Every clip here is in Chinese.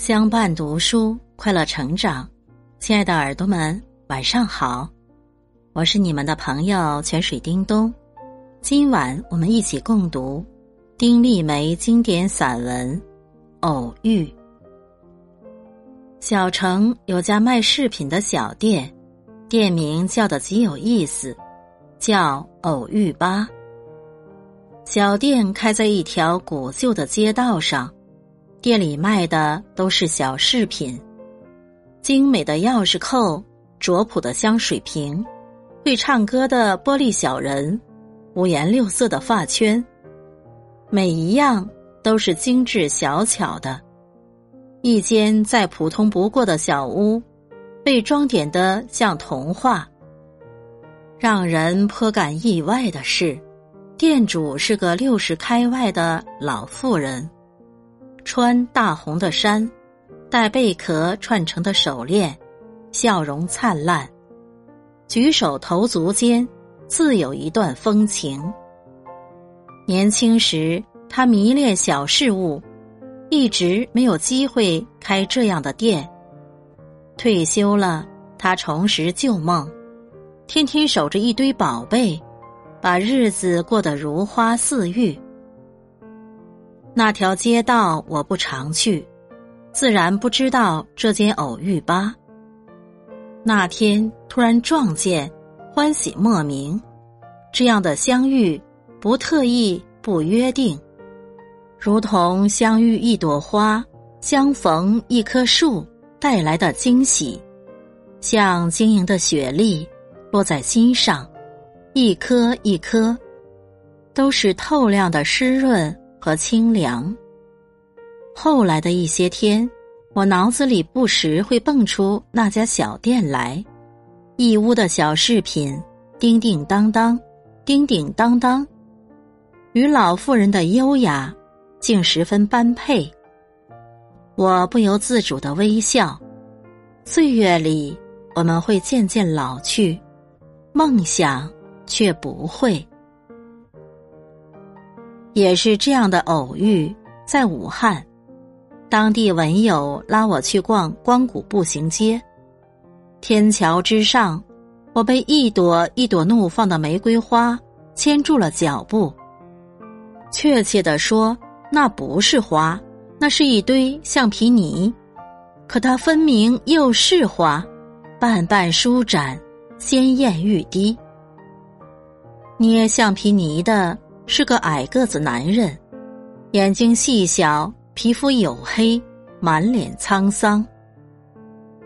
相伴读书，快乐成长。亲爱的耳朵们，晚上好，我是你们的朋友泉水叮咚。今晚我们一起共读丁立梅经典散文《偶遇》。小城有家卖饰品的小店，店名叫的极有意思，叫“偶遇吧”。小店开在一条古旧的街道上。店里卖的都是小饰品，精美的钥匙扣，拙朴的香水瓶，会唱歌的玻璃小人，五颜六色的发圈，每一样都是精致小巧的。一间再普通不过的小屋，被装点的像童话。让人颇感意外的是，店主是个六十开外的老妇人。穿大红的衫，戴贝壳串成的手链，笑容灿烂，举手投足间自有一段风情。年轻时，他迷恋小事物，一直没有机会开这样的店。退休了，他重拾旧梦，天天守着一堆宝贝，把日子过得如花似玉。那条街道我不常去，自然不知道这间偶遇吧。那天突然撞见，欢喜莫名。这样的相遇，不特意，不约定，如同相遇一朵花，相逢一棵树带来的惊喜，像晶莹的雪粒落在心上，一颗一颗，都是透亮的湿润。和清凉。后来的一些天，我脑子里不时会蹦出那家小店来，义乌的小饰品，叮叮当当，叮叮当当，与老妇人的优雅竟十分般配。我不由自主的微笑。岁月里，我们会渐渐老去，梦想却不会。也是这样的偶遇，在武汉，当地文友拉我去逛光谷步行街。天桥之上，我被一朵一朵怒放的玫瑰花牵住了脚步。确切的说，那不是花，那是一堆橡皮泥。可它分明又是花，瓣瓣舒展，鲜艳欲滴。捏橡皮泥的。是个矮个子男人，眼睛细小，皮肤黝黑，满脸沧桑。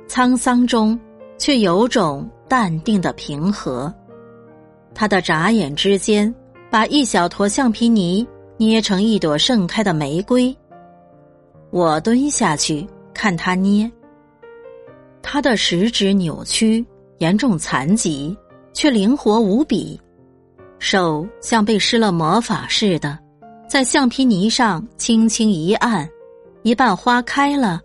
沧桑中却有种淡定的平和。他的眨眼之间，把一小坨橡皮泥捏成一朵盛开的玫瑰。我蹲下去看他捏。他的食指扭曲，严重残疾，却灵活无比。手像被施了魔法似的，在橡皮泥上轻轻一按，一半花开了；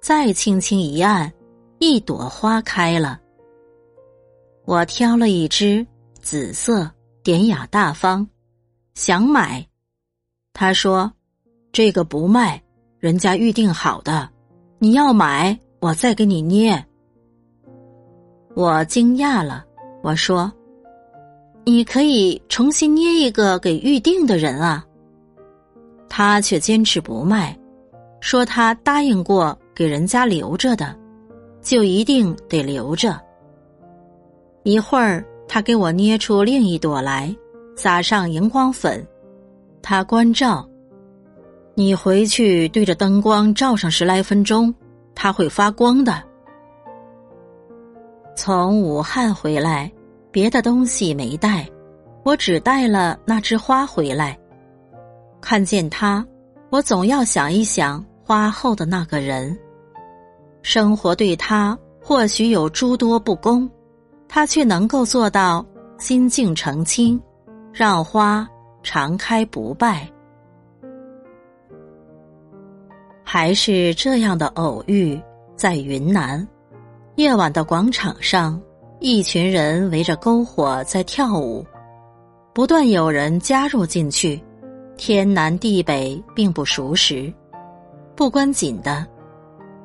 再轻轻一按，一朵花开了。我挑了一支紫色，典雅大方，想买。他说：“这个不卖，人家预定好的。你要买，我再给你捏。”我惊讶了，我说。你可以重新捏一个给预定的人啊。他却坚持不卖，说他答应过给人家留着的，就一定得留着。一会儿，他给我捏出另一朵来，撒上荧光粉。他关照：你回去对着灯光照上十来分钟，它会发光的。从武汉回来。别的东西没带，我只带了那枝花回来。看见它，我总要想一想花后的那个人。生活对他或许有诸多不公，他却能够做到心静澄清，让花常开不败。还是这样的偶遇，在云南夜晚的广场上。一群人围着篝火在跳舞，不断有人加入进去。天南地北并不熟识，不关紧的，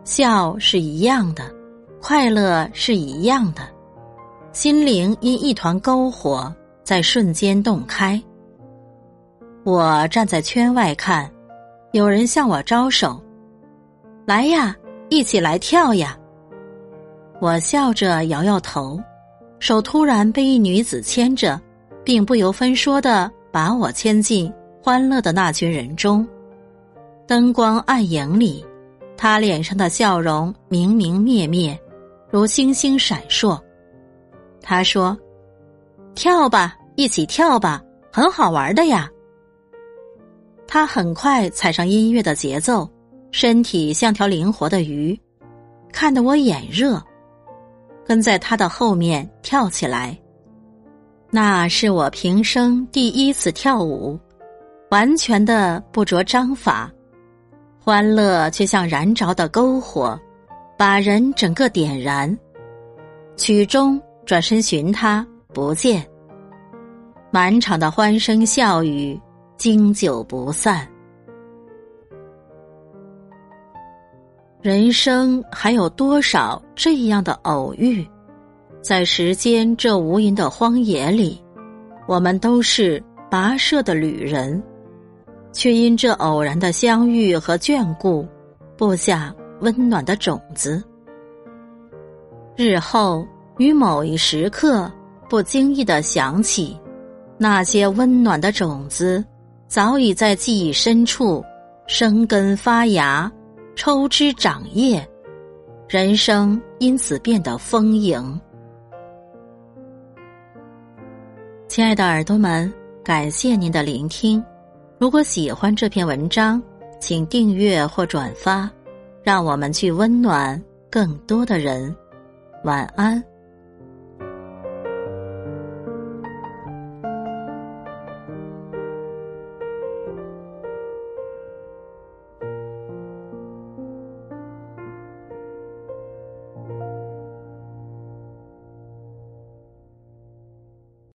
笑是一样的，快乐是一样的，心灵因一团篝火在瞬间洞开。我站在圈外看，有人向我招手：“来呀，一起来跳呀！”我笑着摇摇头，手突然被一女子牵着，并不由分说的把我牵进欢乐的那群人中。灯光暗影里，她脸上的笑容明明灭灭，如星星闪烁。她说：“跳吧，一起跳吧，很好玩的呀。”他很快踩上音乐的节奏，身体像条灵活的鱼，看得我眼热，跟在他的后面跳起来。那是我平生第一次跳舞，完全的不着章法，欢乐却像燃着的篝火，把人整个点燃。曲终，转身寻他，不见。满场的欢声笑语。经久不散，人生还有多少这样的偶遇？在时间这无垠的荒野里，我们都是跋涉的旅人，却因这偶然的相遇和眷顾，播下温暖的种子。日后于某一时刻，不经意的想起那些温暖的种子。早已在记忆深处生根发芽、抽枝长叶，人生因此变得丰盈。亲爱的耳朵们，感谢您的聆听。如果喜欢这篇文章，请订阅或转发，让我们去温暖更多的人。晚安。